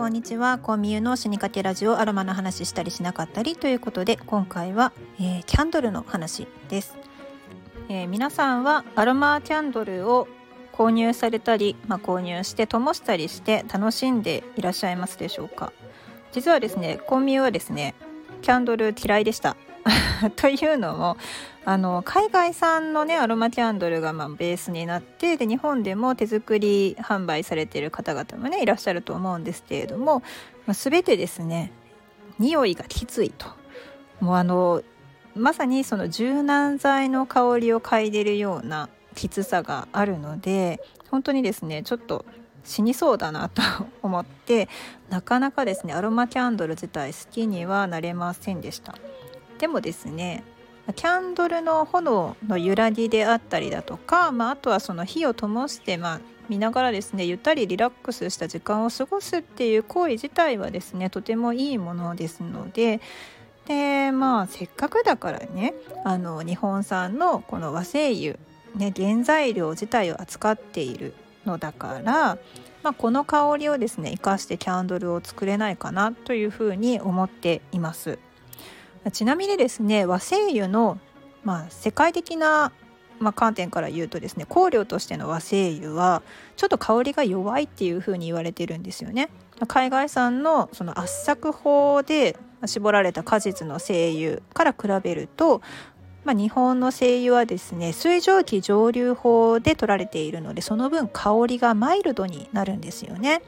こんにちは。コンミュの死にかけラジオアロマの話したりしなかったりということで今回は、えー、キャンドルの話です、えー、皆さんはアロマキャンドルを購入されたり、まあ、購入して灯したりして楽しんでいらっしゃいますでしょうか？実はですねコンミュはですねキャンドル嫌いでした。というのもあの海外産のねアロマキャンドルがまあベースになってで日本でも手作り販売されてる方々もねいらっしゃると思うんですけれども、まあ、全てですね匂いがきついと。もうあのまさにその柔軟剤の香りを嗅いでるようなきつさがあるので本当にですねちょっと死にそうだなと思ってなかなかですねアロマキャンドル自体好きにはなれませんでした。でもですねキャンドルの炎の揺らぎであったりだとか、まあ、あとはその火を灯して、まあ、見ながらですねゆったりリラックスした時間を過ごすっていう行為自体はですねとてもいいものですのででまあせっかくだからねあの日本産のこの和精油、ね、原材料自体を扱っているのだから、まあ、この香りをですね生かしてキャンドルを作れないかなというふうに思っています。ちなみにですね和精油の、まあ、世界的な、まあ、観点から言うとですね香料としての和精油はちょっと香りが弱いっていうふうに言われてるんですよね。海外産のその圧搾法で絞られた果実の精油から比べると、まあ、日本の精油はですね水蒸気蒸留法で取られているのでその分香りがマイルドになるんですよね。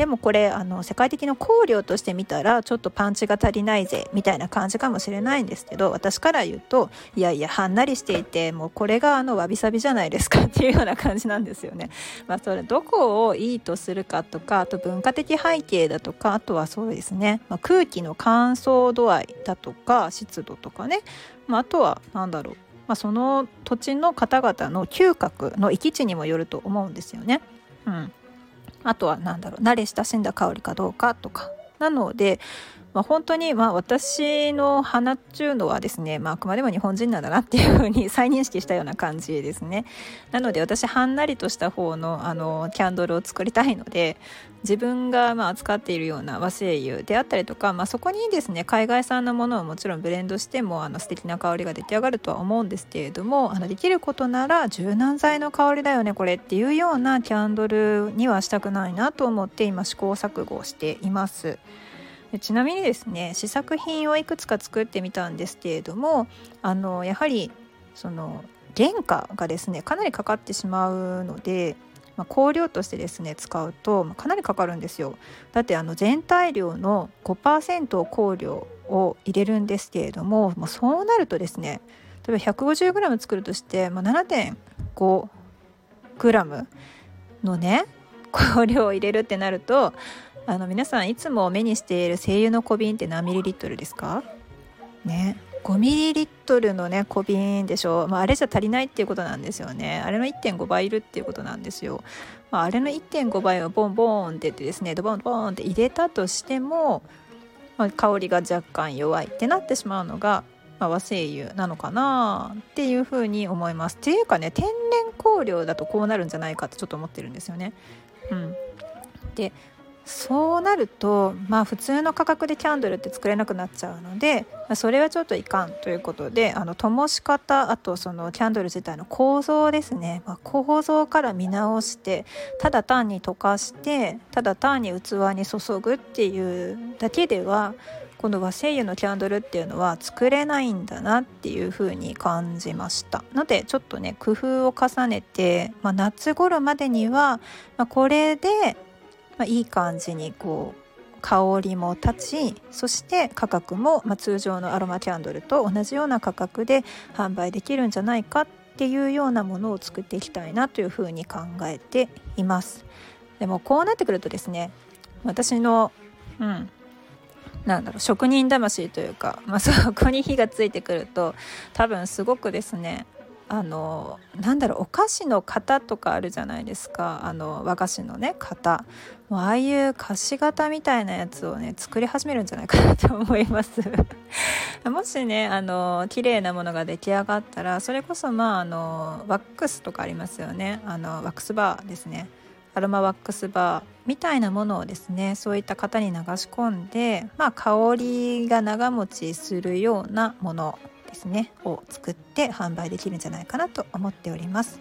でもこれあの世界的な香料として見たらちょっとパンチが足りないぜみたいな感じかもしれないんですけど私から言うといやいやはんなりしていてもうこれがあのわびさびじゃないですかっていうような感じなんですよね。まあ、それどこをいいとするかとかあと文化的背景だとかあとはそうですね、まあ、空気の乾燥度合いだとか湿度とかね、まあ、あとは何だろうまあ、その土地の方々の嗅覚の域地にもよると思うんですよね。うん、あとは何だろう慣れ親しんだ香りかどうかとか。なので、まあ、本当にまあ私の花っちゅうのはですね、まあ、あくまでも日本人なんだなっていうふうに 再認識したような感じですねなので私はんなりとした方のあのキャンドルを作りたいので自分がまあ扱っているような和精油であったりとか、まあ、そこにですね海外産のものをもちろんブレンドしてもあの素敵な香りが出来上がるとは思うんですけれどもあのできることなら柔軟剤の香りだよねこれっていうようなキャンドルにはしたくないなと思って今試行錯誤しています。ちなみにですね試作品をいくつか作ってみたんですけれどもあのやはりその原価がですねかなりかかってしまうのでまあ、香料としてですね使うと、まあ、かなりかかるんですよ。だってあの全体量の5%を香料を入れるんですけれどももうそうなるとですね例えば 150g 作るとして、まあ、7.5g のね 香料を入れるってなるとあの皆さんいつも目にしている精油の小瓶って何ミリリットルですか？ね。5ミリリットルのね小瓶でしょ、まあ、あれじゃ足りないっていうことなんですよね。あれの1.5倍いるっていうことなんですよ、まあ、あれの1.5倍をボンボンって言ってですねドボンドボンって入れたとしても、まあ、香りが若干弱いってなってしまうのが、まあ、和精油なのかなっていうふうに思います。っていうかね天然香料だとこうなるんじゃないかってちょっと思ってるんですよね。うん。でそうなるとまあ普通の価格でキャンドルって作れなくなっちゃうので、ま、それはちょっといかんということであの灯し方あとそのキャンドル自体の構造ですね、まあ、構造から見直してただ単に溶かしてただ単に器に注ぐっていうだけではこの和精油のキャンドルっていうのは作れないんだなっていう風に感じました。のでちょっとね工夫を重ねて、まあ、夏頃までには、まあ、これでまあ、いい感じにこう香りも立ちそして価格も、まあ、通常のアロマキャンドルと同じような価格で販売できるんじゃないかっていうようなものを作っていきたいなというふうに考えています。でもこうなってくるとですね私の、うん、なんだろう職人魂というか、まあ、そこに火がついてくると多分すごくですねあのなんだろうお菓子の型とかあるじゃないですか。あの和菓子のね型。もうああいう菓子型みたいなやつをね作り始めるんじゃないかなと思います。もしねあの綺麗なものが出来上がったらそれこそまああのワックスとかありますよね。あのワックスバーですね。アロマワックスバーみたいなものをですねそういった型に流し込んで、まあ、香りが長持ちするようなもの。ですねを作って販売できるんじゃないかなと思っております。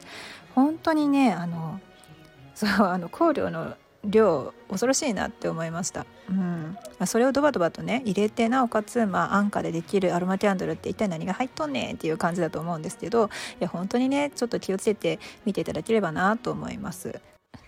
本当にねあのそうあの香料の量恐ろしいなって思いました、うん。ま、それをドバドバとね入れてなおかつ、まあ、安価でできるアロマキャンドルって一体何が入っとんねんっていう感じだと思うんですけどいや本当にねちょっと気をつけて見ていただければなと思います。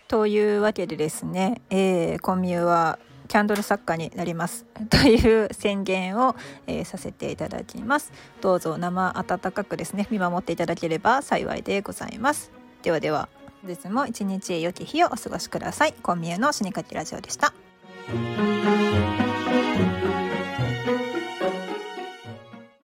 というわけでですね、えー、コンミュはキャンドル作家になります。という宣言を、えー、させていただきます。どうぞ生温かくですね見守っていただければ幸いでございます。ではでは本日も一日良き日をお過ごしください。コンビニの死にかけラジオでした。